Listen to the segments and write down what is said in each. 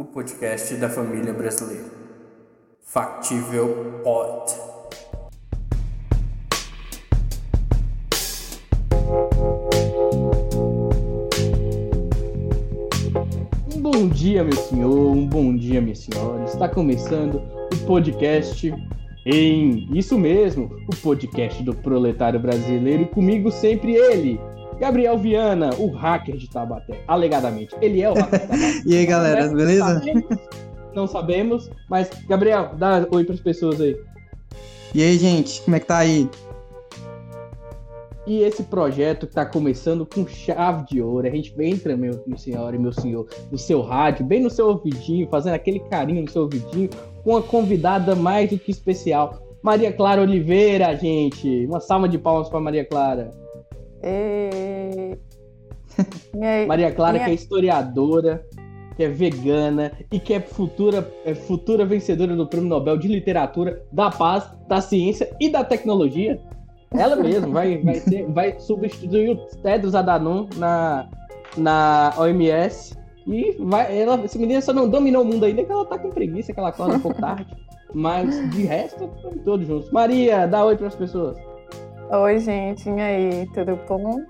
o podcast da família brasileira. Factível Pod. Um bom dia, meu senhor, um bom dia, minha senhora. Está começando o podcast em isso mesmo, o podcast do proletário brasileiro e comigo sempre ele, Gabriel Viana, o hacker de Tabaté, alegadamente. Ele é o hacker de Tabaté. e aí, galera, beleza? Sabemos, não sabemos, mas Gabriel, dá oi para as pessoas aí. E aí, gente, como é que tá aí? E esse projeto está começando com chave de ouro. A gente entra, meu, meu senhor e meu senhor, no seu rádio, bem no seu ouvidinho, fazendo aquele carinho no seu ouvidinho, com uma convidada mais do que especial. Maria Clara Oliveira, gente. Uma salva de palmas para Maria Clara. E... Maria Clara, que é historiadora, que é vegana e que é futura, é futura vencedora do Prêmio Nobel de Literatura, da Paz, da Ciência e da Tecnologia. Ela mesma vai, vai, ser, vai substituir o Tedros Adhanom na, na OMS. E vai, ela, essa menina só não dominou o mundo ainda, que ela tá com preguiça, que ela acorda um pouco tarde. Mas de resto, estamos todos juntos. Maria, dá oi para as pessoas. Oi, gente, e aí, tudo bom?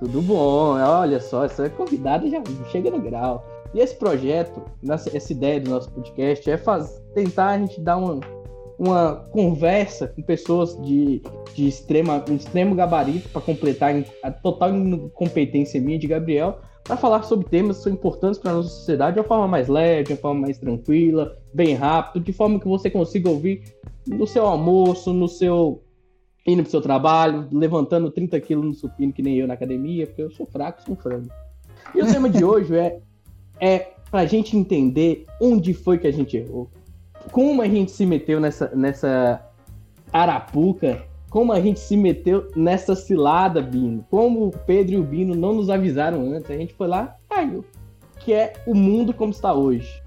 Tudo bom, olha só, essa convidada já chega no grau. E esse projeto, essa ideia do nosso podcast é tentar a gente dar uma, uma conversa com pessoas de, de extrema, um extremo gabarito para completar a total incompetência minha de Gabriel para falar sobre temas que são importantes para a nossa sociedade de uma forma mais leve, de uma forma mais tranquila, bem rápido, de forma que você consiga ouvir no seu almoço, no seu indo pro seu trabalho, levantando 30 quilos no supino, que nem eu na academia, porque eu sou fraco, sou um frango. E o tema de hoje é, é pra gente entender onde foi que a gente errou. Como a gente se meteu nessa, nessa arapuca, como a gente se meteu nessa cilada, Bino. Como o Pedro e o Bino não nos avisaram antes, a gente foi lá, caiu. Que é o mundo como está hoje.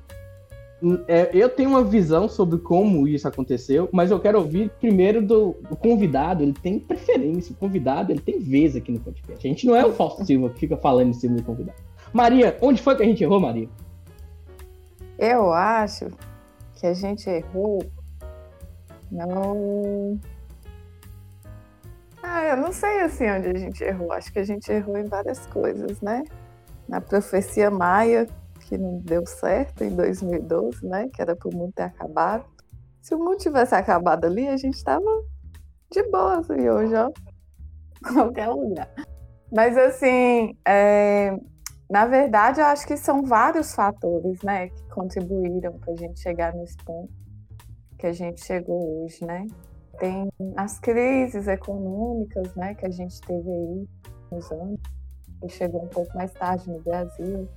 É, eu tenho uma visão sobre como isso aconteceu, mas eu quero ouvir primeiro do, do, convidado. Ele tem preferência, o convidado ele tem vez aqui no podcast. A gente não é o Fausto Silva que fica falando em cima do convidado. Maria, onde foi que a gente errou, Maria? Eu acho que a gente errou. Não. Ah, eu não sei assim onde a gente errou. Acho que a gente errou em várias coisas, né? Na profecia maia, que não deu certo em 2012, né? Que era para o mundo ter acabado. Se o mundo tivesse acabado ali, a gente estava de boa, assim, hoje, ó. Qualquer lugar. Mas, assim, é... na verdade, eu acho que são vários fatores, né? Que contribuíram para a gente chegar nesse ponto que a gente chegou hoje, né? Tem as crises econômicas, né? Que a gente teve aí nos anos. Que chegou um pouco mais tarde no Brasil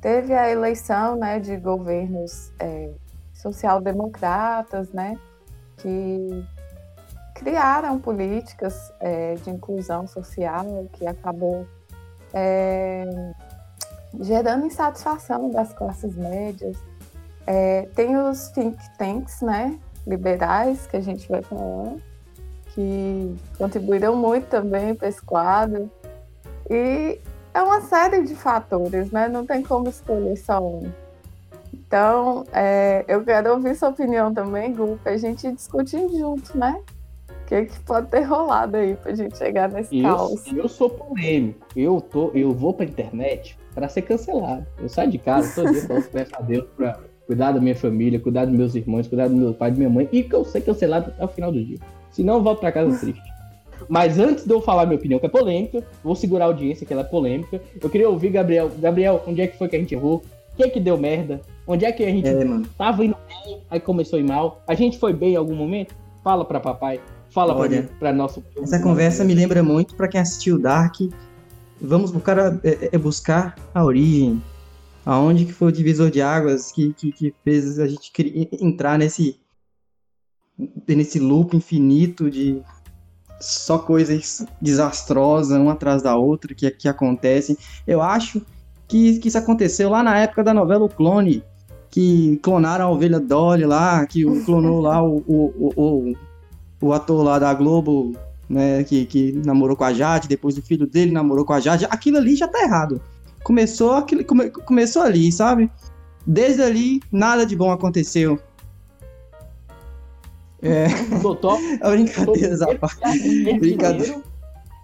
Teve a eleição né, de governos é, social-democratas, né, que criaram políticas é, de inclusão social que acabou é, gerando insatisfação das classes médias. É, tem os think tanks, né, liberais, que a gente vai falar, que contribuíram muito também para esse quadro. E é uma série de fatores, né? Não tem como escolher só um. Então, é, eu quero ouvir sua opinião também, Gu, pra gente discutir junto, né? O que, que pode ter rolado aí pra gente chegar nesse eu, caos. Eu sou polêmico. Eu, tô, eu vou pra internet para ser cancelado. Eu saio de casa todo dia, posso peço a Deus pra cuidar da minha família, cuidar dos meus irmãos, cuidar do meu pai, da minha mãe, e que eu ser cancelado até o final do dia. Senão eu volto pra casa triste. Mas antes de eu falar minha opinião, que é polêmica, vou segurar a audiência, que ela é polêmica. Eu queria ouvir, Gabriel. Gabriel, onde é que foi que a gente errou? O que é que deu merda? Onde é que a gente É, tava indo bem, aí começou a ir mal? A gente foi bem em algum momento? Fala pra papai. Fala pra, Olha, mim, pra nosso. Essa conversa me lembra muito pra quem assistiu Dark. Vamos buscar a, é, é buscar a origem. Aonde que foi o divisor de águas que, que, que fez a gente entrar nesse nesse loop infinito de só coisas desastrosas, uma atrás da outra, que, que acontecem. Eu acho que, que isso aconteceu lá na época da novela O Clone, que clonaram a ovelha Dolly lá, que clonou lá o, o, o, o, ator lá da Globo, né, que, que namorou com a Jade, depois o filho dele namorou com a Jade. Aquilo ali já tá errado. Começou, aquilo, come, começou ali, sabe? Desde ali, nada de bom aconteceu. É, Doutor, brincadeiras à parte. Brincadeira.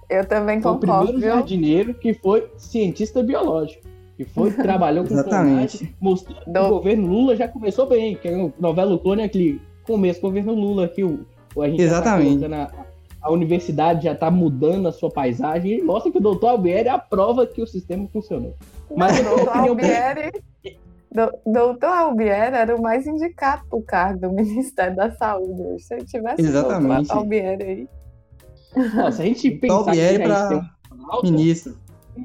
Eu também foi o concordo, primeiro viu? jardineiro que foi cientista biológico. Que foi, trabalhou com Exatamente. clonagem, mostrando que Do- o governo Lula já começou bem. Que o novela Clone é aquele começo do governo Lula, que o, o- a gente já tá Exatamente. colocando a, universidade já está mudando a sua paisagem e mostra que o doutor Albieri é a prova que o sistema funcionou. Mas uma Doutor Albieri, doutor Albieri era o mais indicado pro cargo do Ministério da Saúde. Se ele tivesse o Exatamente. doutor Albieri aí. Se a gente pensar Albieri que a gente um Ministro.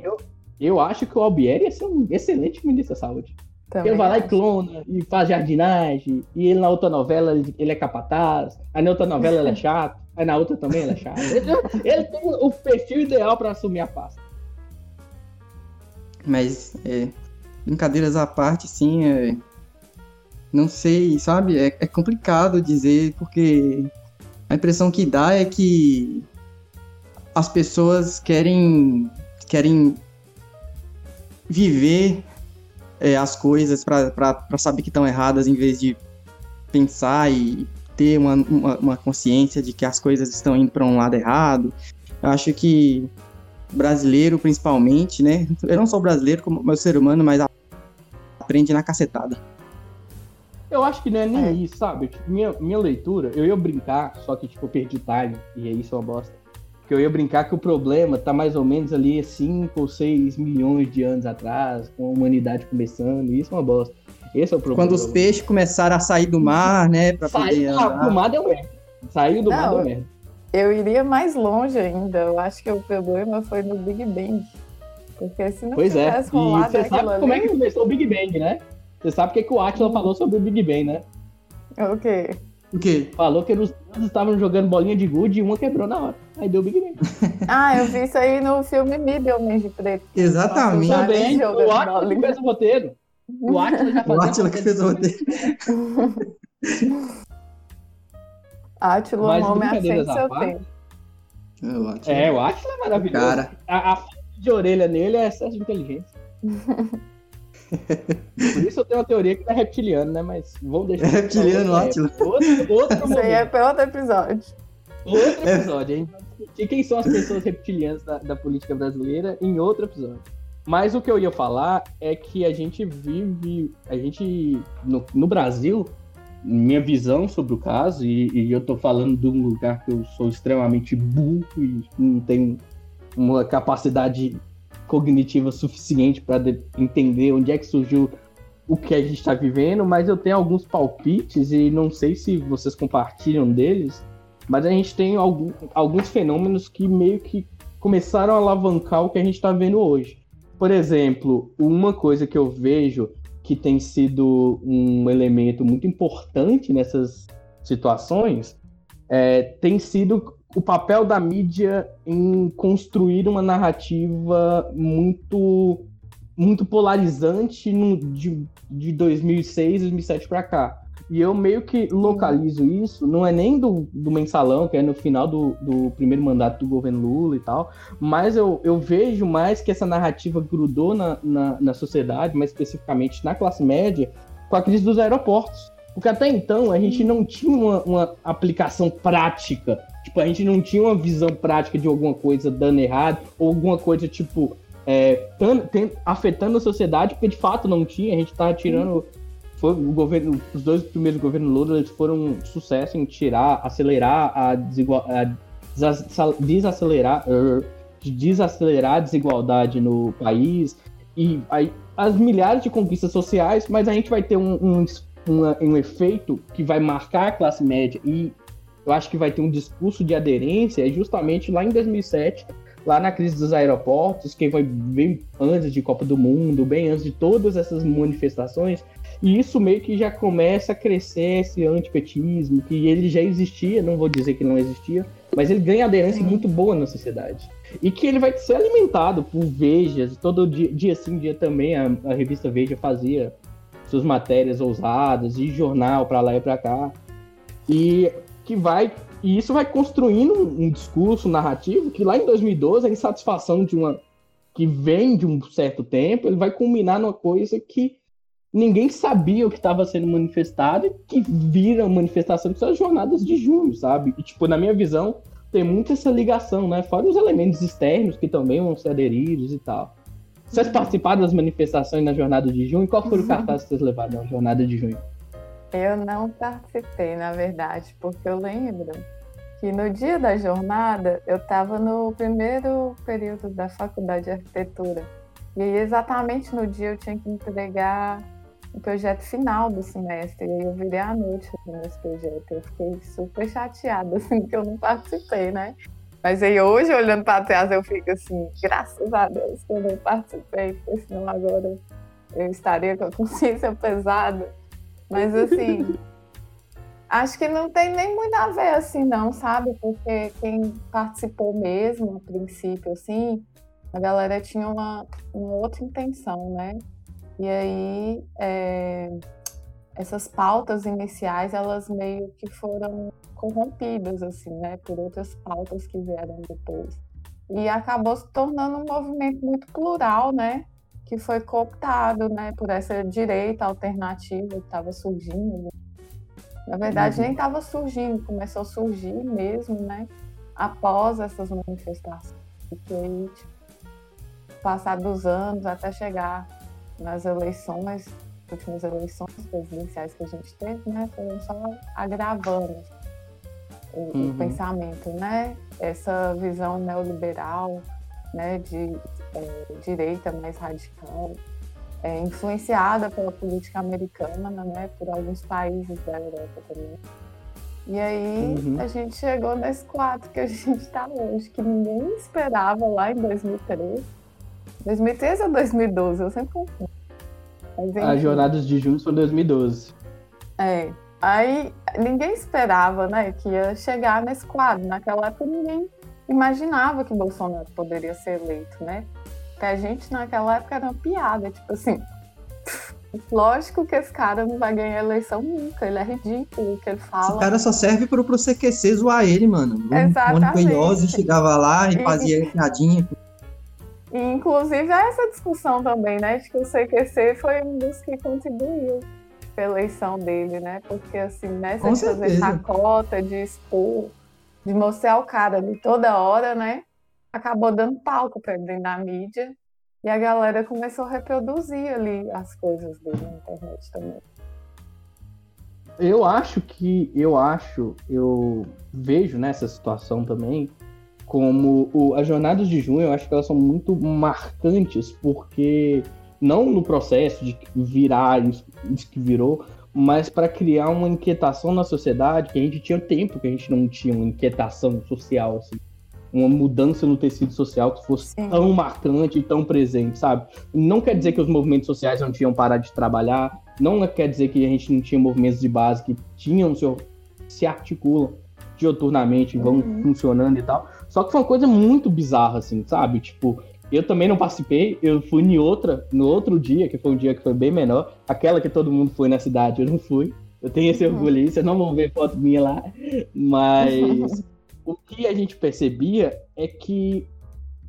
eu, eu acho que o Albieri ia ser um excelente ministro da saúde. Também Ele vai lá e clona, e faz jardinagem, e ele na outra novela ele, é capataz, aí na outra novela ele é chato, aí na outra também ele é chato. Ele, ele tem o perfil ideal pra assumir a pasta. Mas, é, brincadeiras à parte, sim, é, não sei, sabe? É, é complicado dizer, porque a impressão que dá é que as pessoas querem, querem viver é, as coisas para saber que estão erradas, em vez de pensar e ter uma, uma, uma consciência de que as coisas estão indo para um lado errado. Eu acho que brasileiro, principalmente, né? Eu não sou brasileiro como meu ser humano, mas aprende na cacetada. Eu acho que não é nem É. isso, sabe? Tipo, minha, minha leitura, eu ia brincar, só que tipo, eu perdi time, e aí isso é uma bosta. Que eu ia brincar que o problema tá mais ou menos ali 5 ou 6 milhões de anos atrás, com a humanidade começando, e isso é uma bosta. Esse é o problema. Quando os peixes começaram a sair do mar, né? Pra poder Saiu do mar deu merda. Saiu do mar Não, deu merda. Eu iria mais longe ainda. Eu acho que o problema foi no Big Bang. Porque se não Pois é. tivesse E rolado você aquilo sabe como é ali... que começou o Big Bang, né? Você sabe o que, que o Atila falou sobre o Big Bang, né? O quê? O quê? Falou que os dois estavam jogando bolinha de gude e uma quebrou na hora. Aí deu Big Bang. Ah, eu vi isso aí no filme Mib, Homem de Preto. Exatamente. Nossa, Também, o Atila que fez o roteiro. O Atila já O fazia Átila que fez o roteiro. Brincadeiras frente do à seu parte, tempo. É, o. É, o Atila é maravilhoso. Cara. A, a de orelha nele é excesso de inteligência. Por isso eu tenho uma teoria que não é reptiliano, né? Mas vamos deixar. É reptiliano, Átila. Outro, outro, Isso aí é para outro episódio. outro episódio. A gente vai discutir quem são as pessoas reptilianas da, da política brasileira em outro episódio. Mas o que eu ia falar é que a gente vive. A gente. No, no Brasil, minha visão sobre o caso, e, e eu tô falando de um lugar que eu sou extremamente burro e não tenho uma capacidade cognitiva suficiente para entender onde é que surgiu o que a gente está vivendo, mas eu tenho alguns palpites e não sei se vocês compartilham deles, mas a gente tem algum, alguns fenômenos que meio que começaram a alavancar o que a gente está vendo hoje. Por exemplo, uma coisa que eu vejo que tem sido um elemento muito importante nessas situações é, tem sido o papel da mídia em construir uma narrativa muito muito polarizante no, de, de 2006, 2007 para cá. E eu meio que localizo isso, não é nem do, do mensalão, que é no final do, do primeiro mandato do governo Lula e tal, mas eu, eu vejo mais que essa narrativa grudou na, na, na sociedade, mais especificamente na classe média, com a crise dos aeroportos. Porque até então a gente não tinha uma, uma aplicação prática. Tipo, a gente não tinha uma visão prática de alguma coisa dando errado, ou alguma coisa, tipo, é, afetando a sociedade, porque de fato não tinha. A gente tava tirando. Foi o governo, os dois primeiros governos Lula eles foram um sucesso em tirar, acelerar a, desigual, a desa- desacelerar, er, de desacelerar a desigualdade no país e aí, as milhares de conquistas sociais, mas a gente vai ter um, um, uma- um efeito que vai marcar a classe média e eu acho que vai ter um discurso de aderência é justamente lá em 2007, lá na crise dos aeroportos, que foi bem antes de Copa do Mundo, bem antes de todas essas manifestações, e isso meio que já começa a crescer esse antipetismo, que ele já existia, não vou dizer que não existia, mas ele ganha aderência muito boa na sociedade. E que ele vai ser alimentado por Vejas, todo dia, dia sim, dia também, a, a revista Veja fazia suas matérias ousadas, e jornal para lá e para cá. E que vai e isso vai construindo um, um discurso narrativo que lá em 2012 a insatisfação de uma que vem de um certo tempo, ele vai culminar numa coisa que ninguém sabia o que estava sendo manifestado e que viram manifestação que são as jornadas de junho, sabe? E, tipo, na minha visão, tem muito essa ligação, né? Fora os elementos externos que também vão ser aderidos e tal. Vocês participaram das manifestações na jornada de junho? Qual foi o cartaz que vocês levaram na jornada de junho? Eu não participei, na verdade, porque eu lembro que no dia da jornada eu estava no primeiro período da faculdade de arquitetura. E aí, exatamente no dia, eu tinha que entregar o projeto final do semestre. E aí eu virei à noite fazendo esse projeto. Eu fiquei super chateada, assim, que eu não participei, né? Mas aí hoje, olhando para trás, eu fico assim, graças a Deus que eu não participei, porque senão agora eu estaria com a consciência pesada. Mas assim, acho que não tem nem muito a ver assim, não, sabe? Porque quem participou mesmo, a princípio, assim, a galera tinha uma, uma outra intenção, né? E aí, é, essas pautas iniciais, elas meio que foram corrompidas, assim, né, por outras pautas que vieram depois. E acabou se tornando um movimento muito plural, né, que foi cooptado, né, por essa direita alternativa que estava surgindo. Na verdade, uhum. nem estava surgindo, começou a surgir mesmo, né, após essas manifestações. E aí, tipo, passar dos anos até chegar nas eleições, últimas eleições presidenciais que a gente teve, né, foram só agravando o, uhum. o pensamento, né? Essa visão neoliberal, né, de é, direita mais radical, é, influenciada pela política americana, né, por alguns países da Europa também. E aí uhum. a gente chegou nesse quadro que a gente está hoje, que ninguém esperava lá em 2013. 2013 ou 2012? Eu sempre confundo. As jornadas de junho são 2012. É. Aí ninguém esperava, né, que ia chegar nesse quadro. Naquela época ninguém imaginava que Bolsonaro poderia ser eleito, né? Porque a gente naquela época era uma piada, tipo assim, lógico que esse cara não vai ganhar eleição nunca, ele é ridículo o que ele fala. Esse cara só serve pro, pro CQC zoar ele, mano. Exatamente. Chegava lá e fazia piadinha. E, inclusive, é essa discussão também, né, de que o CQC foi um dos que contribuiu para a eleição dele, né? Porque, assim, nessa Com de fazer chacota, de expor, de mostrar o cara ali toda hora, né? Acabou dando palco para ele da mídia. E a galera começou a reproduzir ali as coisas dele na internet também. Eu acho que, eu acho, eu vejo nessa situação também como o, as jornadas de junho, eu acho que elas são muito marcantes, porque não no processo de virar isso, isso que virou, mas para criar uma inquietação na sociedade, que a gente tinha tempo que a gente não tinha uma inquietação social, assim, uma mudança no tecido social que fosse Sim. tão marcante e tão presente, sabe? Não quer dizer que os movimentos sociais não tinham parado de trabalhar, não quer dizer que a gente não tinha movimentos de base que tinham se, se articulam dioturnamente, vão uhum. funcionando e tal. Só que foi uma coisa muito bizarra, assim, sabe? Tipo, eu também não participei, eu fui em outra, no outro dia, que foi um dia que foi bem menor, aquela que todo mundo foi na cidade, eu não fui. Eu tenho esse uhum. orgulho, vocês não vão ver foto minha lá, mas o que a gente percebia é que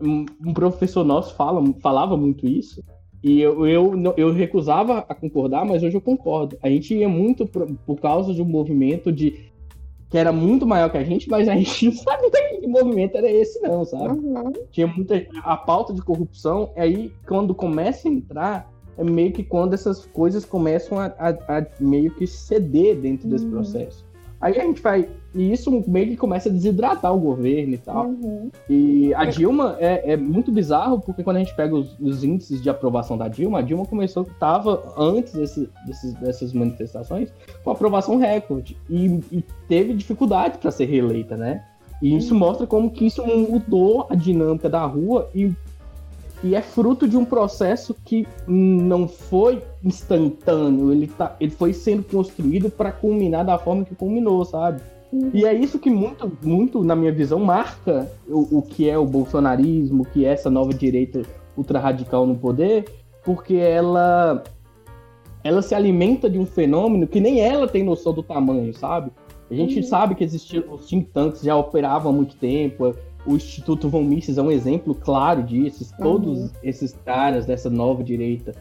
um professor nosso fala, falava muito isso, e eu, eu, eu recusava a concordar, mas hoje eu concordo. A gente ia muito por, por causa de um movimento de que era muito maior que a gente, mas a gente não sabia que movimento era esse, não, sabe? Uhum. Tinha muita. A pauta de corrupção, aí quando começa a entrar, é meio que quando essas coisas começam a, a, a meio que ceder dentro desse uhum. processo. Aí a gente vai. E isso meio que começa a desidratar o governo e tal. Uhum. E a Dilma é, é, muito bizarro, porque quando a gente pega os, os, índices de aprovação da Dilma, a Dilma começou, estava antes desse, desses, dessas manifestações, com aprovação recorde. E, e teve dificuldade para ser reeleita, né? E isso uhum. mostra como que isso mudou a dinâmica da rua e e é fruto de um processo que não foi instantâneo, ele, tá, ele foi sendo construído para culminar da forma que culminou, sabe? E é isso que muito, muito, na minha visão, marca o, o que é o bolsonarismo, o que é essa nova direita ultra-radical no poder, porque ela, ela se alimenta de um fenômeno que nem ela tem noção do tamanho, sabe? A gente uhum. sabe que existiam, os think tanks já operavam há muito tempo, o Instituto Von Mises é um exemplo claro disso. Todos uhum. esses caras dessa nova direita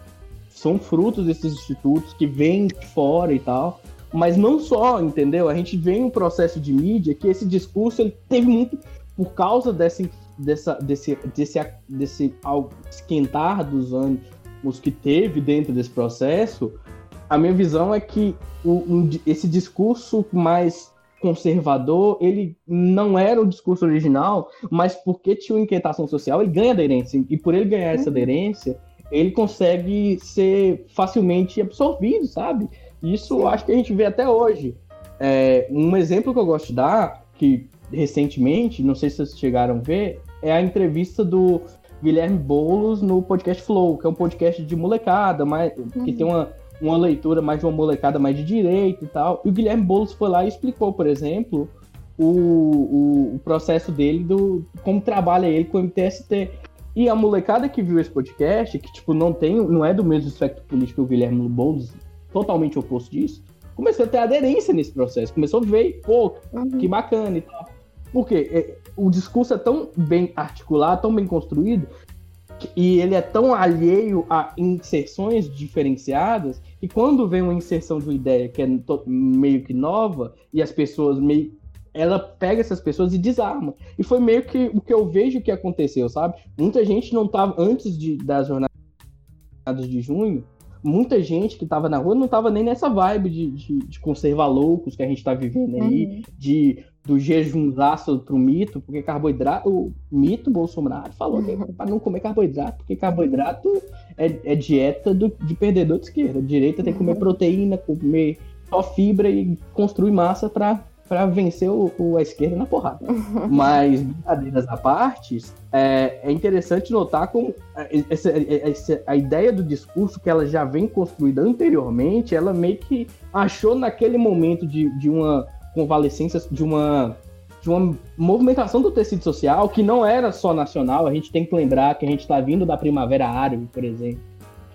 são frutos desses institutos que vêm de fora e tal. Mas não só, entendeu? A gente vê um processo de mídia que esse discurso ele teve muito por causa dessa, dessa, desse, desse, desse esquentar dos ânimos que teve dentro desse processo. A minha visão é que o, um, esse discurso mais conservador, ele não era o discurso original, mas porque tinha uma inquietação social, ele ganha aderência. E por ele ganhar essa uhum. aderência, ele consegue ser facilmente absorvido, sabe? Isso acho que a gente vê até hoje. É, um exemplo que eu gosto de dar, que recentemente, não sei se vocês chegaram a ver, é a entrevista do Guilherme Boulos no podcast Flow, que é um podcast de molecada, mas, uhum. que tem uma, uma leitura mais de uma molecada mais de direita e tal. E o Guilherme Boulos foi lá e explicou, por exemplo, o, o, o processo dele, do como trabalha ele com o MTST. E a molecada que viu esse podcast, que tipo não tem, não é do mesmo espectro político que o Guilherme Boulos, totalmente oposto disso, começou a ter aderência nesse processo, começou a ver, pô, uhum. que bacana e tal. Porque é, o discurso é tão bem articulado, tão bem construído, e ele é tão alheio a inserções diferenciadas, que quando vem uma inserção de uma ideia que é meio que nova, e as pessoas meio. Ela pega essas pessoas e desarma. E foi meio que o que eu vejo que aconteceu, sabe? Muita gente não estava, antes de, das jornadas de junho, muita gente que estava na rua não estava nem nessa vibe de, de, de, conservar loucos que a gente está vivendo aí, uhum. de do jejumzaço pro mito, porque carboidrato, o mito Bolsonaro falou que é para não comer carboidrato, porque carboidrato é, é dieta do, de perdedor de esquerda. A direita tem que comer uhum. proteína, comer só fibra e construir massa para para vencer o, o, a esquerda na porrada. Mas, brincadeiras à parte, é, é interessante notar como é, essa, é, essa, a ideia do discurso que ela já vem construída anteriormente, ela meio que achou naquele momento de, de uma convalescência, de uma de uma movimentação do tecido social que não era só nacional. A gente tem que lembrar que a gente está vindo da Primavera Árabe, por exemplo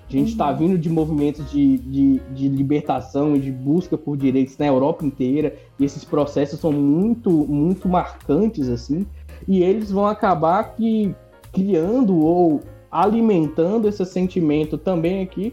a gente está uhum. vindo de movimentos de, de, de, libertação e de busca por direitos na Europa inteira, e esses processos são muito, muito marcantes, assim, e eles vão acabar que, criando ou alimentando esse sentimento também aqui,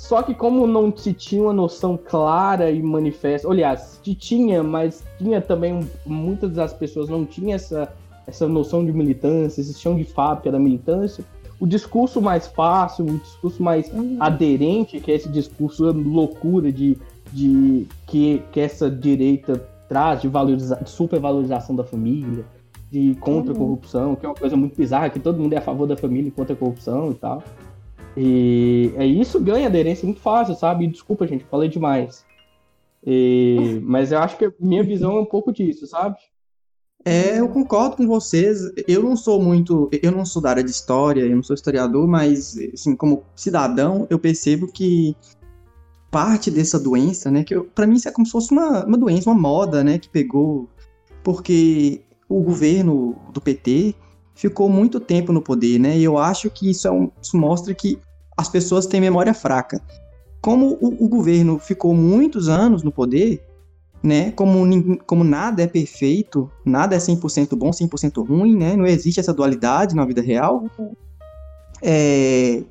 só que como não se tinha uma noção clara e manifesta, aliás, se tinha, mas tinha também, muitas das pessoas não tinham essa, essa noção de militância, esse chão de fábrica da militância, o discurso mais fácil, o discurso mais uhum. aderente, que é esse discurso loucura de, de que, que essa direita traz de, valoriza, de supervalorização da família, de contra a uhum. corrupção, que é uma coisa muito bizarra, que todo mundo é a favor da família e contra a corrupção e tal. E é isso ganha aderência muito fácil, sabe? Desculpa, gente, falei demais. E, mas eu acho que minha visão é um pouco disso, sabe? É, eu concordo com vocês. Eu não sou muito, eu não sou da área de história, eu não sou historiador, mas assim, como cidadão, eu percebo que parte dessa doença, né, que para mim isso é como se fosse uma, uma doença, uma moda, né, que pegou porque o governo do PT ficou muito tempo no poder, né? E eu acho que isso, é um, isso mostra que as pessoas têm memória fraca. Como o, o governo ficou muitos anos no poder, né? Como, como nada é perfeito, nada é 100% bom, 100% ruim, né? Não existe essa dualidade na vida real. É,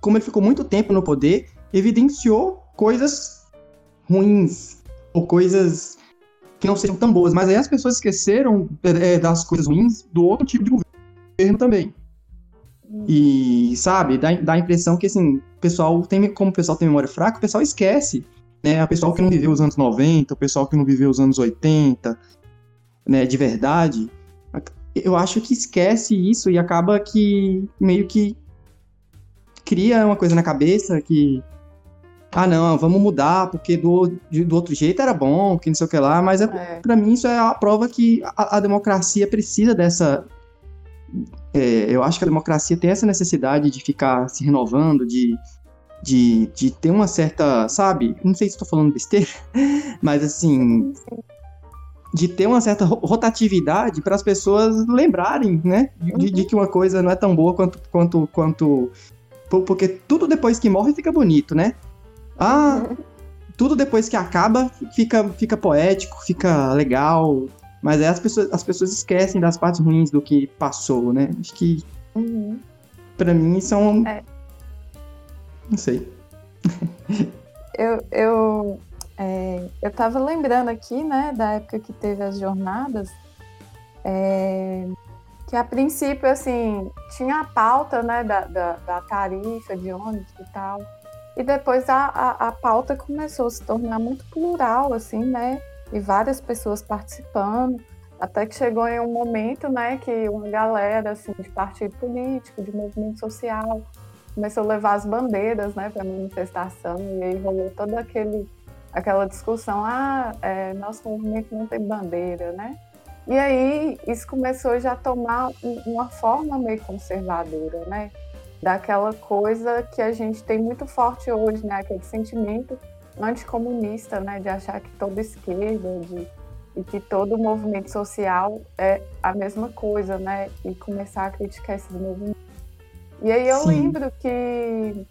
como ele ficou muito tempo no poder, evidenciou coisas ruins ou coisas que não sejam tão boas. Mas aí as pessoas esqueceram é, das coisas ruins do outro tipo de governo também. E, sabe, dá, dá a impressão que, assim, o pessoal tem, como o pessoal tem memória fraca, o pessoal esquece né? O pessoal que não viveu os anos 90, o pessoal que não viveu os anos 80, né, de verdade, eu acho que esquece isso e acaba que meio que cria uma coisa na cabeça que ah não, vamos mudar porque do, do outro jeito era bom, que não sei o que lá, mas é, é. para mim isso é a prova que a, a democracia precisa dessa é, eu acho que a democracia tem essa necessidade de ficar se renovando, de de, de ter uma certa, sabe? Não sei se estou falando besteira, mas assim, de ter uma certa rotatividade para as pessoas lembrarem, né? De, de, que uma coisa não é tão boa quanto, quanto, quanto. Porque tudo depois que morre fica bonito, né? Ah, tudo depois que acaba fica, fica poético, fica legal. Mas aí as pessoas, as pessoas esquecem das partes ruins do que passou, né? Acho que. Uhum. Pra mim são. É não sei. eu, eu, é, eu tava lembrando aqui, né, da época que teve as jornadas, é, que a princípio, assim, tinha a pauta, né, da, da, da tarifa de ônibus e tal, e depois a, a, a, pauta começou a se tornar muito plural, assim, né, e várias pessoas participando, até que chegou em um momento, né, que uma galera, assim, de partido político, de movimento social, começou a levar as bandeiras, né, para manifestação, e aí rolou toda aquele, aquela discussão, ah, é, nosso movimento não tem bandeira, né, e aí isso começou já a tomar uma forma meio conservadora, né, daquela coisa que a gente tem muito forte hoje, né, aquele sentimento anticomunista, né, de achar que toda esquerda, de e que todo movimento social é a mesma coisa, né? E começar a criticar esses movimentos. E aí eu Sim. lembro que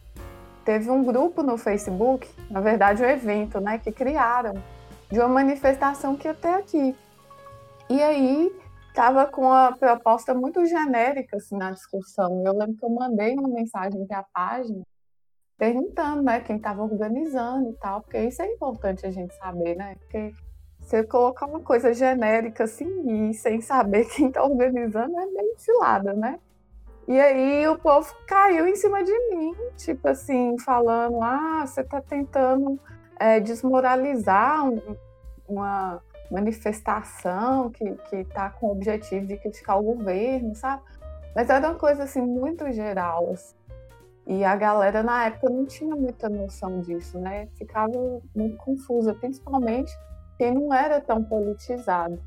teve um grupo no Facebook, na verdade um evento, né, que criaram de uma manifestação que até aqui. E aí tava com a proposta muito genérica assim, na discussão. Eu lembro que eu mandei uma mensagem para a página perguntando, né, quem estava organizando e tal, porque isso é importante a gente saber, né? Porque você colocar uma coisa genérica assim e sem saber quem está organizando é meio cilada, né? E aí o povo caiu em cima de mim, tipo assim, falando: ah, você está tentando é, desmoralizar um, uma manifestação que está com o objetivo de criticar o governo, sabe? Mas era uma coisa assim muito geral. Assim. E a galera na época não tinha muita noção disso, né? Ficava muito confusa, principalmente que não era tão politizado.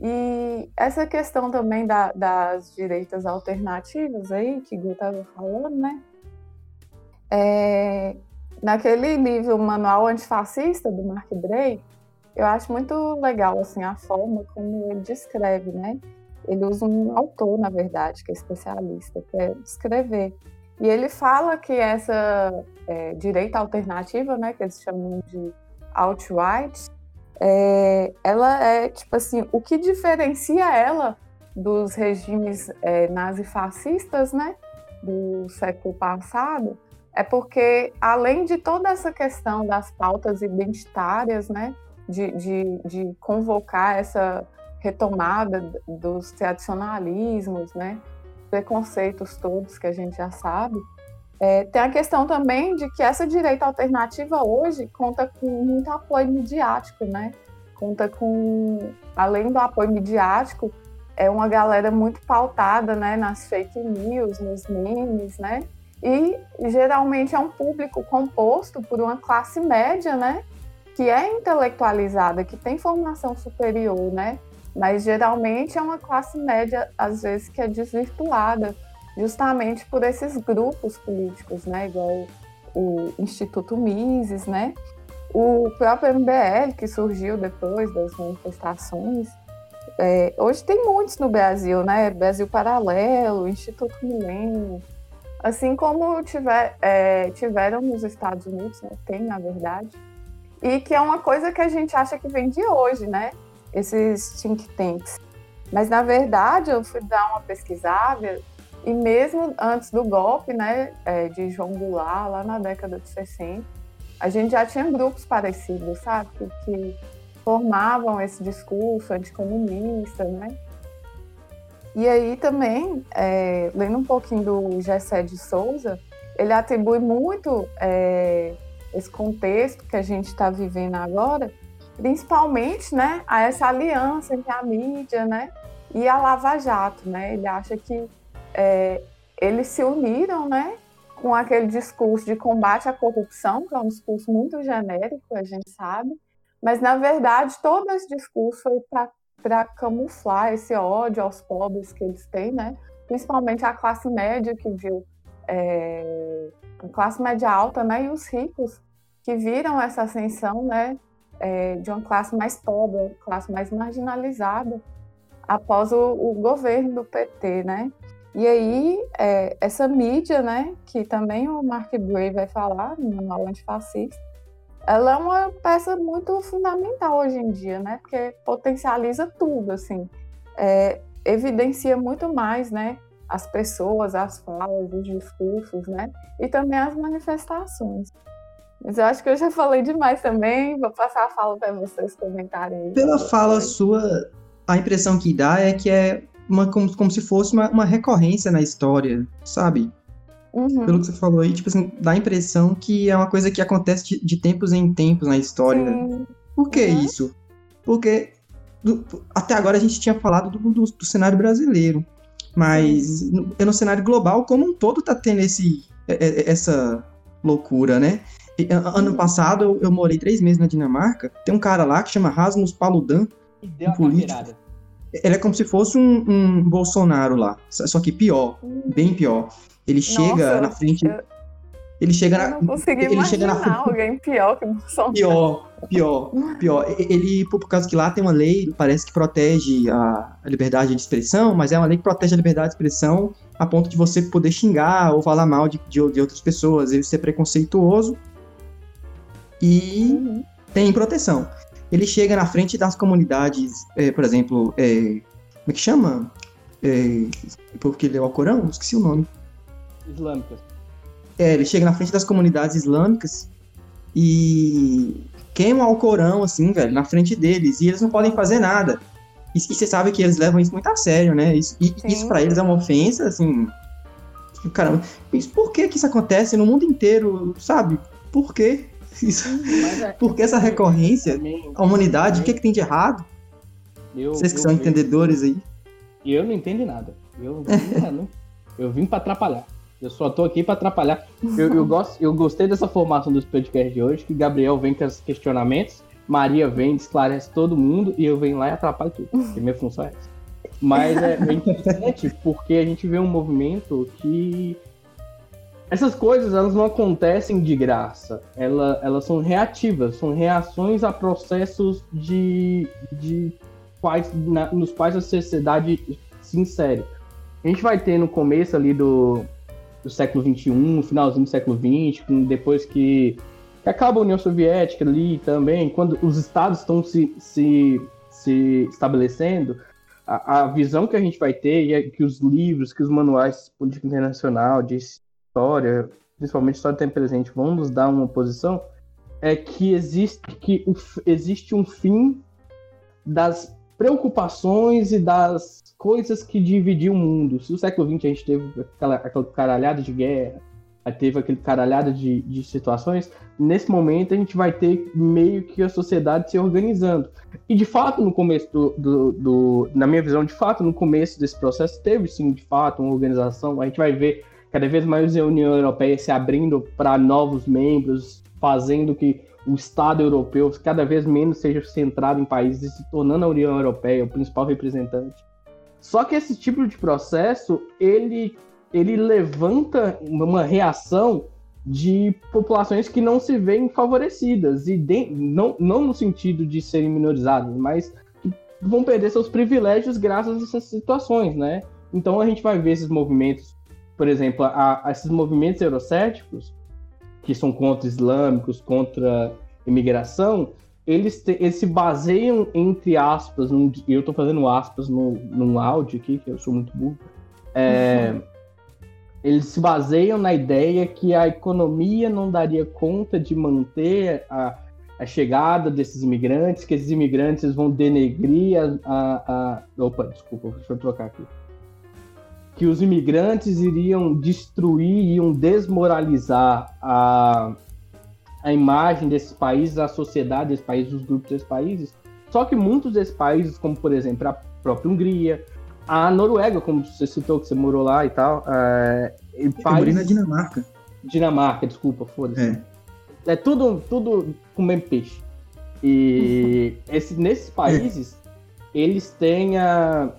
E essa questão também da, das direitas alternativas aí, que Gu estava falando, né? É, naquele livro Manual Antifascista, do Mark Bray, eu acho muito legal assim, a forma como ele descreve, né? Ele usa um autor, na verdade, que é especialista, para descrever. E ele fala que essa é, direita alternativa, né, que eles chamam de alt-right, é, ela é, tipo assim, o que diferencia ela dos regimes é, nazifascistas, né, do século passado, é porque, além de toda essa questão das pautas identitárias, né, de, de, de convocar essa retomada dos tradicionalismos, né, preconceitos todos que a gente já sabe, é, tem a questão também de que essa direita alternativa hoje conta com muito apoio midiático, né? Conta com, além do apoio midiático, é uma galera muito pautada, né, nas fake news, nos memes, né? E geralmente é um público composto por uma classe média, né? Que é intelectualizada, que tem formação superior, né? Mas geralmente é uma classe média, às vezes, que é desvirtuada justamente por esses grupos políticos, né, igual o Instituto Mises, né, o próprio MBL, que surgiu depois das manifestações, é, hoje tem muitos no Brasil, né, Brasil Paralelo, Instituto Milênio, assim como tiver, é, tiveram nos Estados Unidos, né, tem na verdade, e que é uma coisa que a gente acha que vem de hoje, né, esses think tanks. Mas, na verdade, eu fui dar uma pesquisada e mesmo antes do golpe né, é, de João Goulart, lá na década de 60, a gente já tinha grupos parecidos, sabe? Que, formavam esse discurso anticomunista, né? E aí também, é, lendo um pouquinho do Gessé de Souza, ele atribui muito é, esse contexto que a gente está vivendo agora, principalmente né, a essa aliança entre a mídia né, e a Lava Jato. Né? Ele acha que é, eles se uniram, né, com aquele discurso de combate à corrupção, que é um discurso muito genérico, a gente sabe, mas na verdade todo esse discurso foi para camuflar esse ódio aos pobres que eles têm, né, principalmente a classe média que viu é, a classe média alta, né, e os ricos que viram essa ascensão, né, é, de uma classe mais pobre, classe mais marginalizada após o, o governo do PT, né? E aí, é, essa mídia, né, que também o Mark Bray vai falar no manual antifascista, ela é uma peça muito fundamental hoje em dia, né, porque potencializa tudo, assim, é, evidencia muito mais, né, as pessoas, as falas, os discursos, né, e também as manifestações. Mas eu acho que eu já falei demais também. Vou passar a fala para vocês comentarem. Pela fala sua, a impressão que dá é que é uma, como, como se fosse uma, uma recorrência na história, sabe? Uhum. Pelo que você falou aí, tipo assim, dá a impressão que é uma coisa que acontece de, de tempos em tempos na história. né? Por que Uhum. isso? Porque do- até agora a gente tinha falado do, do- do cenário brasileiro, mas no, é no cenário global como um todo tá tendo esse, é- é- essa loucura, né? Ano Uhum. passado eu, morei três meses na Dinamarca, tem um cara lá que chama Rasmus Paludan, E deu a político. ele é como se fosse um, um Bolsonaro lá, só que pior, bem pior. Ele chega Nossa, na frente, eu- ele chega Eu na, não consegui ele chega na alguém pior que Bolsonaro. Pior, pior, pior. Ele, por causa que lá tem uma lei, parece que protege a, a liberdade de expressão, mas é uma lei que protege a liberdade de expressão a ponto de você poder xingar ou falar mal de, de, de outras pessoas, ele ser preconceituoso e Uhum. tem proteção. Ele chega na frente das comunidades, é, por exemplo, é, como é que chama? É, porque ele é o Alcorão? Esqueci o nome. Islâmicas. É, ele chega na frente das comunidades islâmicas e queima o Alcorão, assim, velho, na frente deles, e eles não podem fazer nada. E, e você sabe que eles levam isso muito a sério, né? Isso, e, Sim. isso pra eles é uma ofensa, assim. Caramba, mas por que que isso acontece no mundo inteiro, sabe? Por quê? Isso, é, por que essa recorrência? também, A humanidade, o que, que tem de errado? eu, Vocês que são vejo- entendedores aí. E eu não entendo nada. Eu, não- eu vim pra atrapalhar. Eu só tô aqui pra atrapalhar. Eu, eu, gosto, eu gostei dessa formação dos podcasts de hoje, que Gabriel vem com os questionamentos, Maria vem, esclarece todo mundo, e eu venho lá e atrapalho tudo. Porque minha função é essa. Mas é, é interessante porque a gente vê um movimento que essas coisas elas não acontecem de graça. Ela, elas são reativas, são reações a processos de, de quais, na- nos quais a sociedade se insere. A gente vai ter no começo ali do, do século XXI, finalzinho do século XX, depois que, que acaba a União Soviética ali também, quando os estados estão se, se, se estabelecendo, a, a visão que a gente vai ter, é que os livros, que os manuais de política internacional, de história, principalmente história tempo presente, vão nos dar uma posição, é que existe, que existe um fim das preocupações e das coisas que dividiam o mundo. Se no século XX a gente teve aquela, aquela caralhada de guerra, teve aquele caralhada de, de situações, nesse momento a gente vai ter meio que a sociedade se organizando. E de fato, no começo do, do, do- Na minha visão, de fato, no começo desse processo, teve sim, de fato, uma organização. A gente vai ver cada vez mais a União Europeia se abrindo para novos membros, fazendo que o Estado europeu cada vez menos seja centrado em países, se tornando a União Europeia o principal representante. Só que esse tipo de processo, ele, ele levanta uma reação de populações que não se veem favorecidas, e de- não, não no sentido de serem minorizadas, mas que vão perder seus privilégios graças a essas situações, né? Então a gente vai ver esses movimentos, por exemplo, a, a esses movimentos eurocéticos, que são contra islâmicos, contra imigração, eles, te- eles se baseiam, entre aspas, num, eu tô fazendo aspas no, num áudio aqui, que eu sou muito burro, é, eles se baseiam na ideia que a economia não daria conta de manter a, a chegada desses imigrantes, que esses imigrantes vão denegrir a, a, a- Opa, desculpa, deixa eu trocar aqui. Que os imigrantes iriam destruir, iriam desmoralizar a, a imagem desses países, a sociedade desses países, os grupos desses países. Só que muitos desses países, como por exemplo a própria Hungria, a Noruega, como você citou, que você morou lá e tal, é, e Eu países- na Dinamarca. Dinamarca, desculpa, foda-se. É. É tudo, tudo mesmo peixe. E esse- nesses países, eles têm a.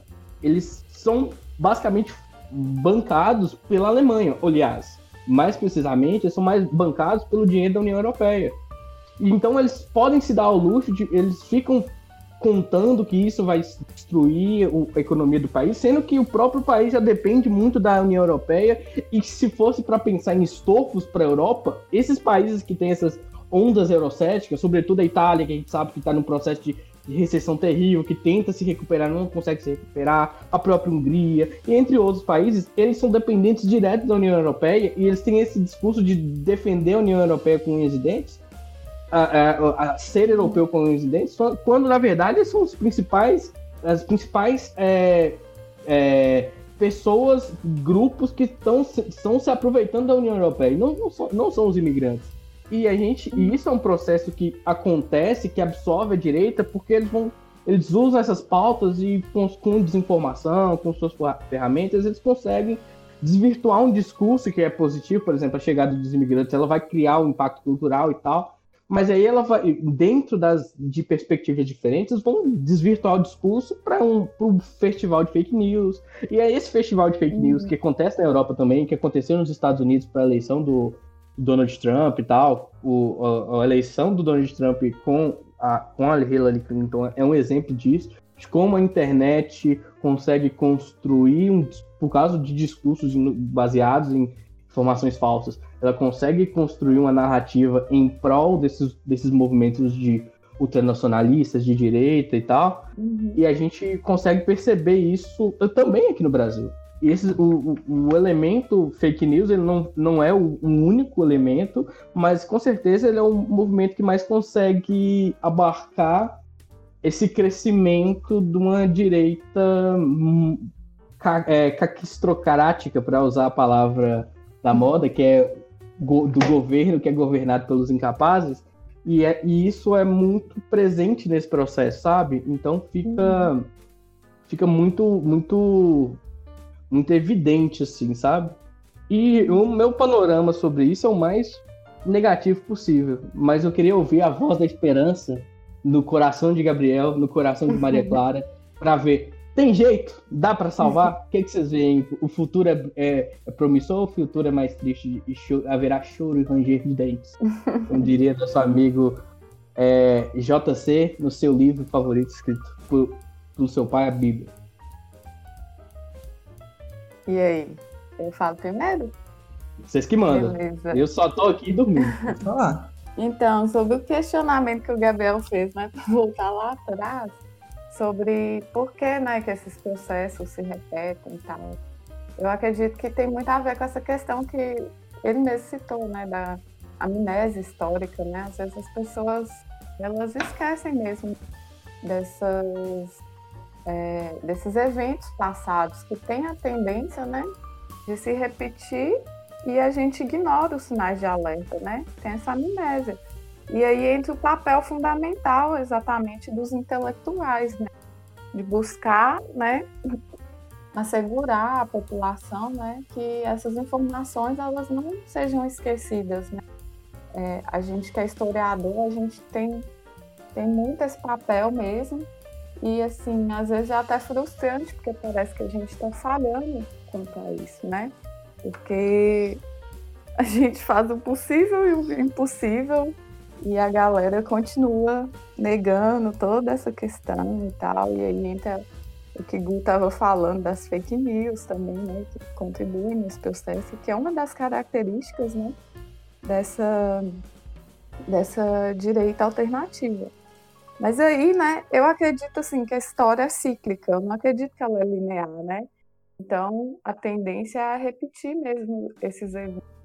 Eles são basicamente bancados pela Alemanha, aliás. Mais precisamente, são mais bancados pelo dinheiro da União Europeia. Então eles podem se dar ao luxo de. Eles ficam contando que isso vai destruir a economia do país, sendo que o próprio país já depende muito da União Europeia e se fosse para pensar em estofos para a Europa, esses países que têm essas ondas eurocéticas, sobretudo a Itália, que a gente sabe que está no processo de recessão terrível, que tenta se recuperar, não consegue se recuperar, a própria Hungria, e entre outros países, eles são dependentes diretos da União Europeia e eles têm esse discurso de defender a União Europeia com unhas e dentes, a, a, a ser europeu com unhas e dentes, quando na verdade são os principais, as principais é, é, pessoas, grupos que estão se aproveitando da União Europeia, não, não, são, não são os imigrantes. E a gente, e isso é um processo que acontece, que absorve a direita, porque eles vão, eles usam essas pautas e com, com desinformação, com suas ferramentas, eles conseguem desvirtuar um discurso que é positivo, por exemplo, a chegada dos imigrantes, ela vai criar um impacto cultural e tal, mas aí ela vai, dentro das de perspectivas diferentes, vão desvirtuar o discurso para um, um festival de fake news. E é esse festival de fake news uhum. que acontece na Europa também, que aconteceu nos Estados Unidos para a eleição do Donald Trump e tal, o, a, a, eleição do Donald Trump com a, com a Hillary Clinton é um exemplo disso, de como a internet consegue construir, um, por causa de discursos baseados em informações falsas, ela consegue construir uma narrativa em prol desses, desses movimentos de ultranacionalistas, de direita e tal, uhum. e a gente consegue perceber isso também aqui no Brasil esse, o, o, elemento fake news ele não, não é o, o, único elemento, mas com certeza ele é um movimento que mais consegue abarcar esse crescimento de uma direita hum, é, caquistrocarática, para usar a palavra da moda, que é go, do governo que é governado pelos incapazes, e, é, e isso é muito presente nesse processo, sabe? Então fica, uhum. fica muito, muito muito evidente, assim, sabe? E o meu panorama sobre isso é o mais negativo possível. Mas eu queria ouvir a voz da esperança no coração de Gabriel, no coração de Maria Clara, para ver. Tem jeito? Dá para salvar? O que, que, vocês veem? O futuro é, é, é promissor ou o futuro é mais triste e haverá choro e ranger de dentes? Como diria nosso amigo é, JC no seu livro favorito escrito por, pelo seu pai, a Bíblia. E aí? Eu falo primeiro? Vocês que mandam. Beleza. Eu só tô aqui dormindo. falar. Então, sobre o questionamento que o Gabriel fez, né, para voltar lá atrás, sobre por que, né, que esses processos se repetem e tal. Eu acredito que tem muito a ver com essa questão que ele mesmo citou, né, da amnésia histórica, né? Às vezes as pessoas elas esquecem mesmo dessas é, desses eventos passados que tem a tendência, né, de se repetir e a gente ignora os sinais de alerta, né? Tem essa amnésia. E aí entra o papel fundamental exatamente dos intelectuais, né? De buscar, né, assegurar a população, né, que essas informações elas não sejam esquecidas, né? É, a gente que é historiador, a gente tem tem muito esse papel mesmo e assim, às vezes é até frustrante, porque parece que a gente está falhando quanto a isso, né? Porque a gente faz o possível e o impossível e a galera continua negando toda essa questão e tal. E aí entra o que Gu estava falando das fake news também, né? Que contribuem nesse processo, que é uma das características, né? Dessa, dessa direita alternativa. Mas aí, né, eu acredito assim que a história é cíclica, eu não acredito que ela é linear, né? Então, a tendência é repetir mesmo esses eventos.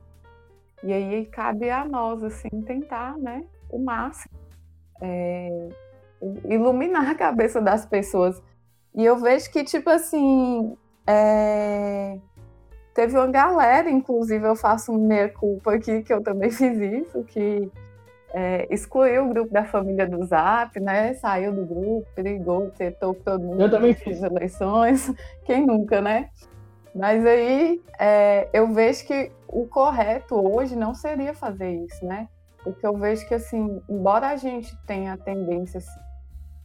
E aí cabe a nós, assim, tentar, né, o máximo, é, iluminar a cabeça das pessoas. E eu vejo que, tipo assim, é, teve uma galera, inclusive eu faço meia culpa aqui, que eu também fiz isso, que é, excluiu o grupo da família do Zap, né? Saiu do grupo, brigou, tentou todo mundo eu também fiz eleições. Quem nunca, né? Mas aí é, eu vejo que o correto hoje não seria fazer isso, né? Porque eu vejo que, assim, embora a gente tenha tendências,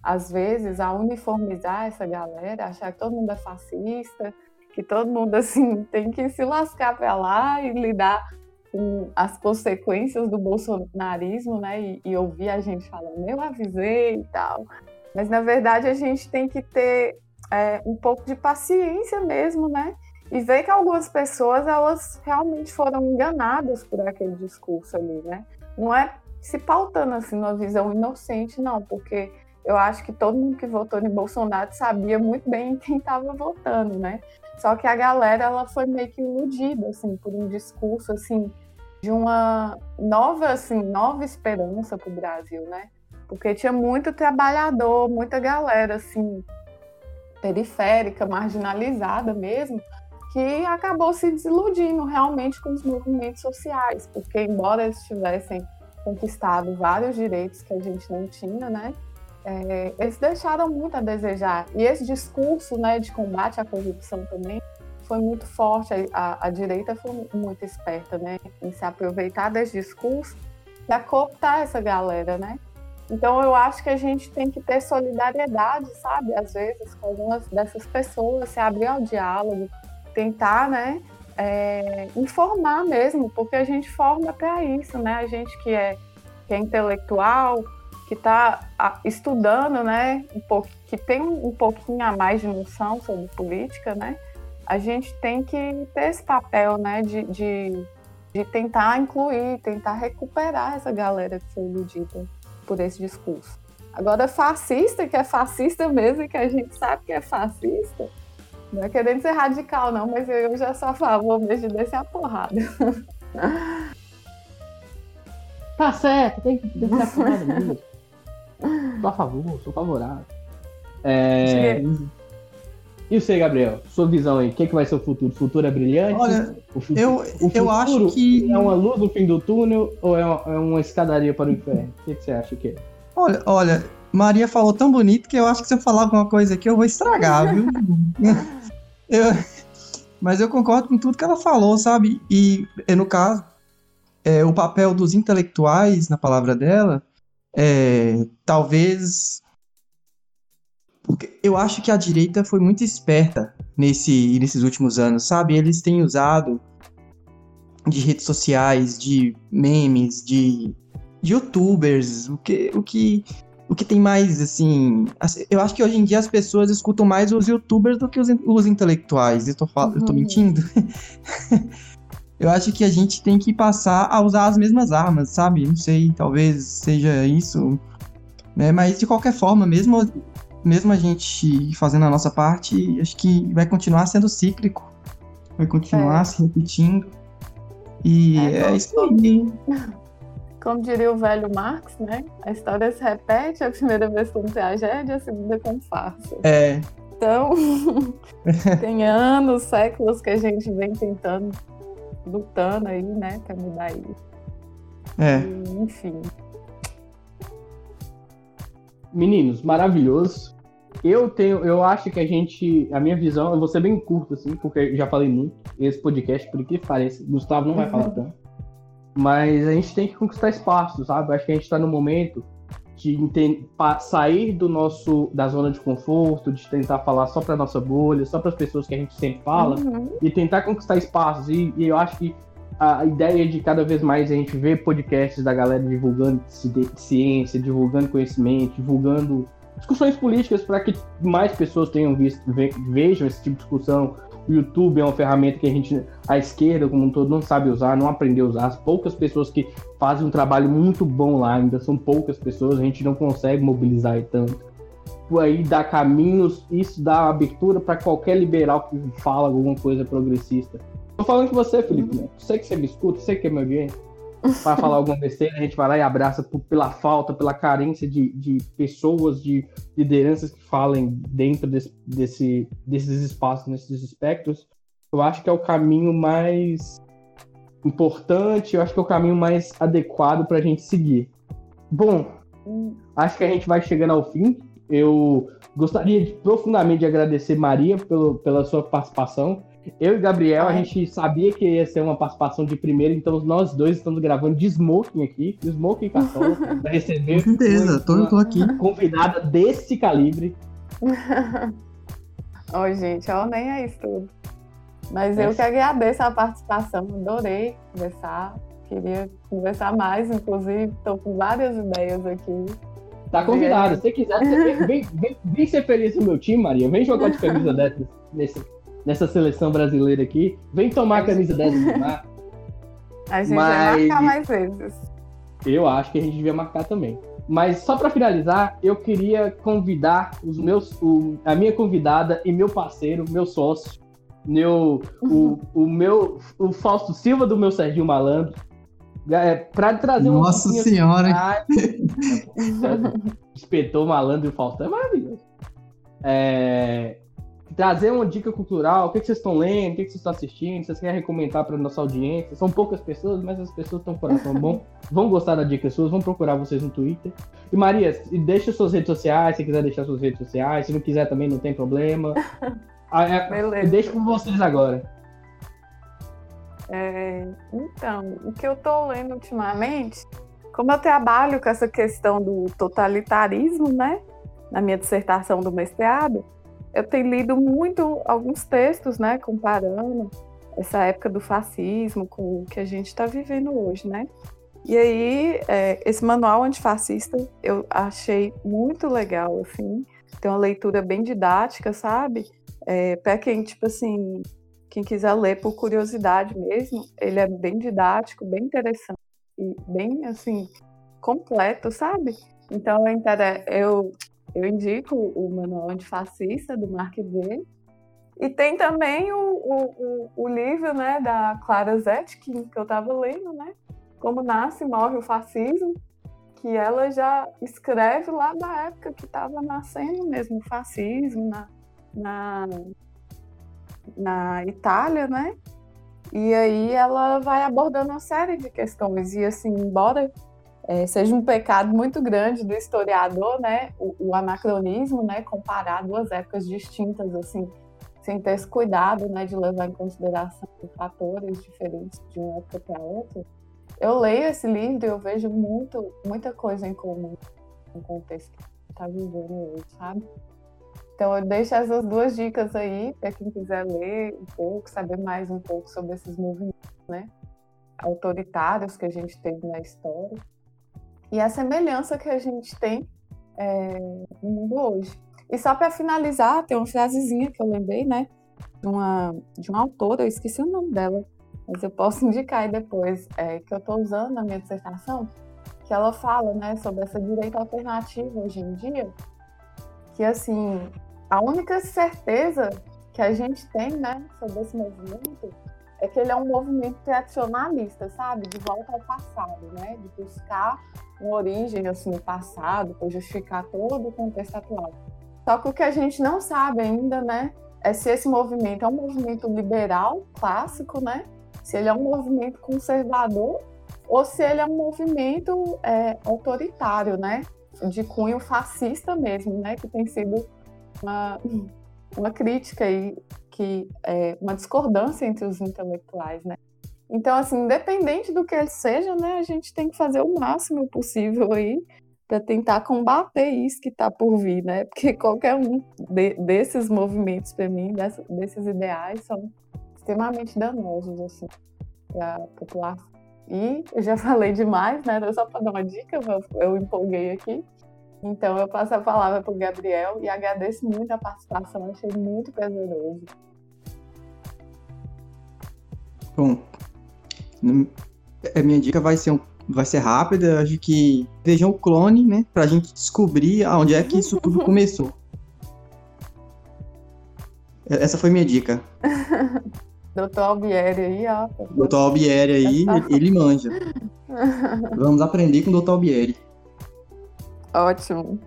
às vezes, a uniformizar essa galera, achar que todo mundo é fascista, que todo mundo, assim, tem que se lascar pra lá e lidar com as consequências do bolsonarismo, né? E, e ouvir a gente falando, eu avisei e tal. Mas na verdade a gente tem que ter é, um pouco de paciência mesmo, né? E ver que algumas pessoas elas realmente foram enganadas por aquele discurso ali, né? Não é se pautando assim numa visão inocente, não, porque eu acho que todo mundo que votou em Bolsonaro sabia muito bem quem estava votando, né? Só que a galera ela foi meio que iludida assim por um discurso assim de uma nova assim, nova esperança para o Brasil, né? Porque tinha muito trabalhador, muita galera assim periférica, marginalizada mesmo, que acabou se desiludindo realmente com os movimentos sociais, porque embora eles tivessem conquistado vários direitos que a gente não tinha, né? É, eles deixaram muito a desejar. E esse discurso né, de combate à corrupção também foi muito forte. A, a direita foi muito esperta né, em se aproveitar desse discurso e cooptar essa galera, né? Então eu acho que a gente tem que ter solidariedade, sabe? Às vezes com algumas dessas pessoas, se abrir ao diálogo, tentar, né? É, informar mesmo, porque a gente forma para isso, né? A gente que é, que é intelectual, que está estudando, né? Um pouco, que tem um pouquinho a mais de noção sobre política, né? A gente tem que ter esse papel, né? De, de, de tentar incluir, tentar recuperar essa galera que foi iludida por esse discurso. Agora, fascista, que é fascista mesmo, que a gente sabe que é fascista, não é querendo ser radical, não, mas eu já sou a favor mesmo de descer a porrada. Tá certo, tem que descer a porrada mesmo. Sou a favor, sou favorável. É... E você, Gabriel? Sua visão aí, o que, é que vai ser o futuro? O futuro é brilhante? Olha, o futuro, eu, o eu acho que. É uma luz no fim do túnel ou é uma, é uma escadaria para o inferno? O que, que, você acha que é? Olha, olha, Maria falou tão bonito que eu acho que se eu falar alguma coisa aqui eu vou estragar, viu? eu, mas eu concordo com tudo que ela falou, sabe? E, no caso, é, o papel dos intelectuais, na palavra dela, é, talvez porque eu acho que a direita foi muito esperta nesse, nesses últimos anos, sabe? Eles têm usado de redes sociais, de memes, de, de youtubers, o que, o que o que tem mais, assim. Eu acho que hoje em dia as pessoas escutam mais os youtubers do que os, os intelectuais. Eu tô, uhum. eu tô uhum. mentindo? eu acho que a gente tem que passar a usar as mesmas armas, sabe? Não sei, talvez seja isso. Né? Mas de qualquer forma, mesmo mesmo a gente fazendo a nossa parte, acho que vai continuar sendo cíclico. Vai continuar é. se repetindo. E é, é isso aí. Como diria o velho Marx, né? A história se repete, a primeira vez como tragédia, a segunda como farsa. É. Então, tem anos, séculos que a gente vem tentando, lutando aí, né, pra mudar isso. É. E, enfim. Meninos, maravilhoso. Eu tenho, eu acho que a gente, a minha visão, eu vou ser bem curto assim, porque já falei muito esse podcast, por que parece, Gustavo não vai falar tanto. Mas a gente tem que conquistar espaço, sabe? Acho que a gente está no momento de sair do nosso da zona de conforto, de tentar falar só para nossa bolha, só para as pessoas que a gente sempre fala uhum. e tentar conquistar espaços. E, e, eu acho que a ideia de cada vez mais a gente ver podcasts da galera divulgando ciência, divulgando conhecimento, divulgando discussões políticas para que mais pessoas tenham visto, ve, vejam esse tipo de discussão. O YouTube é uma ferramenta que a gente, a esquerda como um todo, não sabe usar, não aprendeu a usar. As poucas pessoas que fazem um trabalho muito bom lá ainda são poucas pessoas, a gente não consegue mobilizar tanto. Por aí dá caminhos, isso dá abertura para qualquer liberal que fala alguma coisa progressista. Tô falando com você, Felipe, né? Sei que você me escuta, sei que é meu audiência para falar alguma besteira, a gente vai lá e abraça por, pela falta, pela carência de, de pessoas, de lideranças que falem dentro desse, desse, desses espaços, nesses espectros. Eu acho que é o caminho mais importante, eu acho que é o caminho mais adequado para a gente seguir. Bom, acho que a gente vai chegando ao fim. Eu gostaria de, profundamente de agradecer Maria pelo, pela sua participação. Eu e Gabriel, a gente sabia que ia ser uma participação de primeira, então nós dois estamos gravando de smoking aqui, de smoking cartola, para receber Com certeza, tô, tô aqui. convidada desse calibre. Oi, gente, eu nem é isso tudo. Mas é. eu que agradeço a participação, adorei conversar, queria conversar mais, inclusive, estou com várias ideias aqui. Tá convidado, se você quiser, vem, vem, vem, ser feliz no meu time, Maria, vem jogar de camisa dessa nesse nessa seleção brasileira aqui. Vem tomar a camisa 10 do Neymar. A gente Mas... vai marcar mais vezes. Eu acho que a gente devia marcar também. Mas só para finalizar, eu queria convidar os meus, o, a minha convidada e meu parceiro, meu sócio, meu, o, o meu, o Fausto Silva do meu Serginho Malandro, é, para trazer um. Nossa Senhora! Espetou o malandro e o Fausto, é maravilhoso. É, trazer uma dica cultural, o que, que vocês estão lendo, o que, que vocês estão assistindo, vocês querem recomendar para nossa audiência. São poucas pessoas, mas as pessoas estão com coração bom, vão gostar da dica suas, vão procurar vocês no Twitter. E Maria, deixa suas redes sociais, se quiser deixar suas redes sociais, se não quiser também não tem problema. Ah, é, deixa com vocês agora. É, então, o que eu estou lendo ultimamente, como eu trabalho com essa questão do totalitarismo, né, na minha dissertação do mestrado, eu tenho lido muito alguns textos, né, comparando essa época do fascismo com o que a gente está vivendo hoje, né? E aí, é, esse manual antifascista eu achei muito legal, assim, tem uma leitura bem didática, sabe? É, para quem, tipo assim, quem quiser ler por curiosidade mesmo, ele é bem didático, bem interessante e bem, assim, completo, sabe? Então, eu, eu indico o Manual Antifascista, do Mark V. E tem também o, o, o, livro né, da Clara Zetkin, que eu estava lendo, né? Como Nasce e Morre o Fascismo, que ela já escreve lá da época que estava nascendo mesmo o fascismo na, na, na Itália, né? E aí ela vai abordando uma série de questões. E assim, embora é, seja um pecado muito grande do historiador, né, o, o, anacronismo, né, comparar duas épocas distintas, assim, sem ter esse cuidado, né, de levar em consideração fatores diferentes de uma época para outra. Eu leio esse livro e eu vejo muito, muita coisa em comum no contexto que está vivendo hoje, sabe? Então eu deixo essas duas dicas aí para quem quiser ler um pouco, saber mais um pouco sobre esses movimentos, né, autoritários que a gente teve na história e a semelhança que a gente tem é, no mundo hoje. E só para finalizar, tem uma frasezinha que eu lembrei, né? De uma, de uma autora, eu esqueci o nome dela, mas eu posso indicar aí depois, é, que eu estou usando na minha dissertação, que ela fala, né, sobre essa direita alternativa hoje em dia, que, assim, a única certeza que a gente tem, né, sobre esse movimento é que ele é um movimento tradicionalista, sabe? De volta ao passado, né? De buscar uma origem assim no passado para justificar todo o contexto atual. Só que o que a gente não sabe ainda, né, é se esse movimento é um movimento liberal clássico, né? Se ele é um movimento conservador ou se ele é um movimento é, autoritário, né? De cunho fascista mesmo, né? Que tem sido uma, uma crítica aí que é uma discordância entre os intelectuais, né? Então, assim, independente do que seja, né, a gente tem que fazer o máximo possível aí para tentar combater isso que está por vir, né? Porque qualquer um de, desses movimentos para mim, dessa, desses ideais, são extremamente danosos assim para a população. E eu já falei demais, né? Só para dar uma dica, eu, eu empolguei aqui. Então eu passo a palavra para o Gabriel e agradeço muito a participação, achei muito prazeroso. Bom, a minha dica vai ser, um, vai ser rápida, acho que vejam o clone, né, pra gente descobrir aonde é que isso tudo começou. Essa foi minha dica. Doutor Albieri aí, ó. Doutor Albieri aí, ele manja. Vamos aprender com o Doutor Albieri. Ótimo.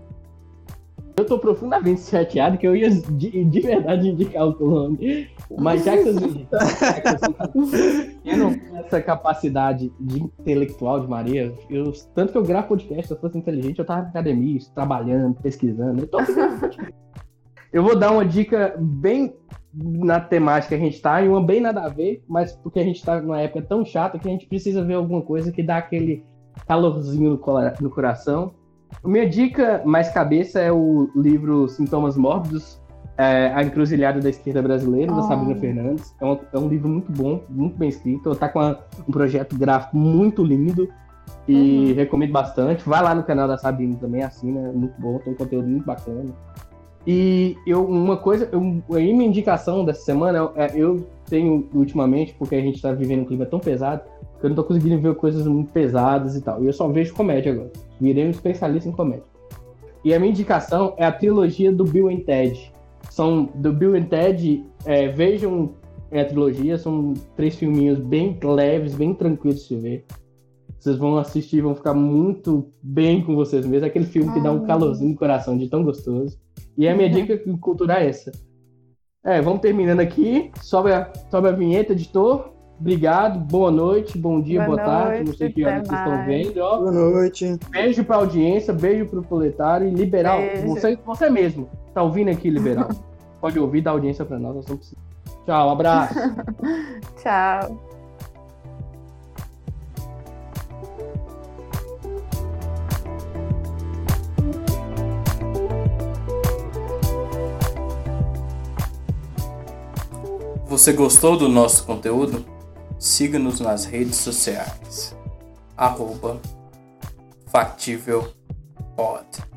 Eu tô profundamente chateado que eu ia de, de verdade indicar o clone. Mas já que eu, eu não tenho essa capacidade de intelectual de Maria, eu, tanto que eu gravo podcast, se eu fosse inteligente, eu tava na academia, trabalhando, pesquisando. Eu, tô eu vou dar uma dica bem na temática que a gente tá, e uma bem nada a ver, mas porque a gente tá numa época tão chata que a gente precisa ver alguma coisa que dá aquele calorzinho no, no coração. Minha dica mais cabeça é o livro Sintomas Mórbidos, é, A Encruzilhada da Esquerda Brasileira, oh. da Sabrina Fernandes. É um, é um, livro muito bom, muito bem escrito. Está com uma, um projeto gráfico muito lindo e uhum. recomendo bastante. Vai lá no canal da Sabrina também, assina, é muito bom, tem um conteúdo muito bacana. E eu, uma coisa, eu, a minha indicação dessa semana, é, eu tenho ultimamente, porque a gente está vivendo um clima tão pesado, que eu não tô conseguindo ver coisas muito pesadas e tal. E eu só vejo comédia agora. Virei um especialista em comédia. E a minha indicação é a trilogia do Bill and Ted. São do Bill and Ted, é, vejam é, a trilogia, são três filminhos bem leves, bem tranquilos de se ver. Vocês vão assistir e vão ficar muito bem com vocês mesmos. Aquele filme que dá um calorzinho no coração de tão gostoso. E a minha dica cultural é essa. É, vamos terminando aqui. Sobe a, sobe a vinheta, editor. Obrigado, boa noite, bom dia, boa, Boa tarde. noite, Não sei que hora até vocês estão vendo. Ó, Boa noite. beijo pra audiência, beijo pro proletário e liberal. Beijo. Você, você mesmo, tá ouvindo aqui, liberal. Pode ouvir, dar audiência pra nós, nós não precisamos. Tchau, abraço. Tchau. Você gostou do nosso conteúdo? Siga-nos nas redes sociais. Arroba Factível Pod.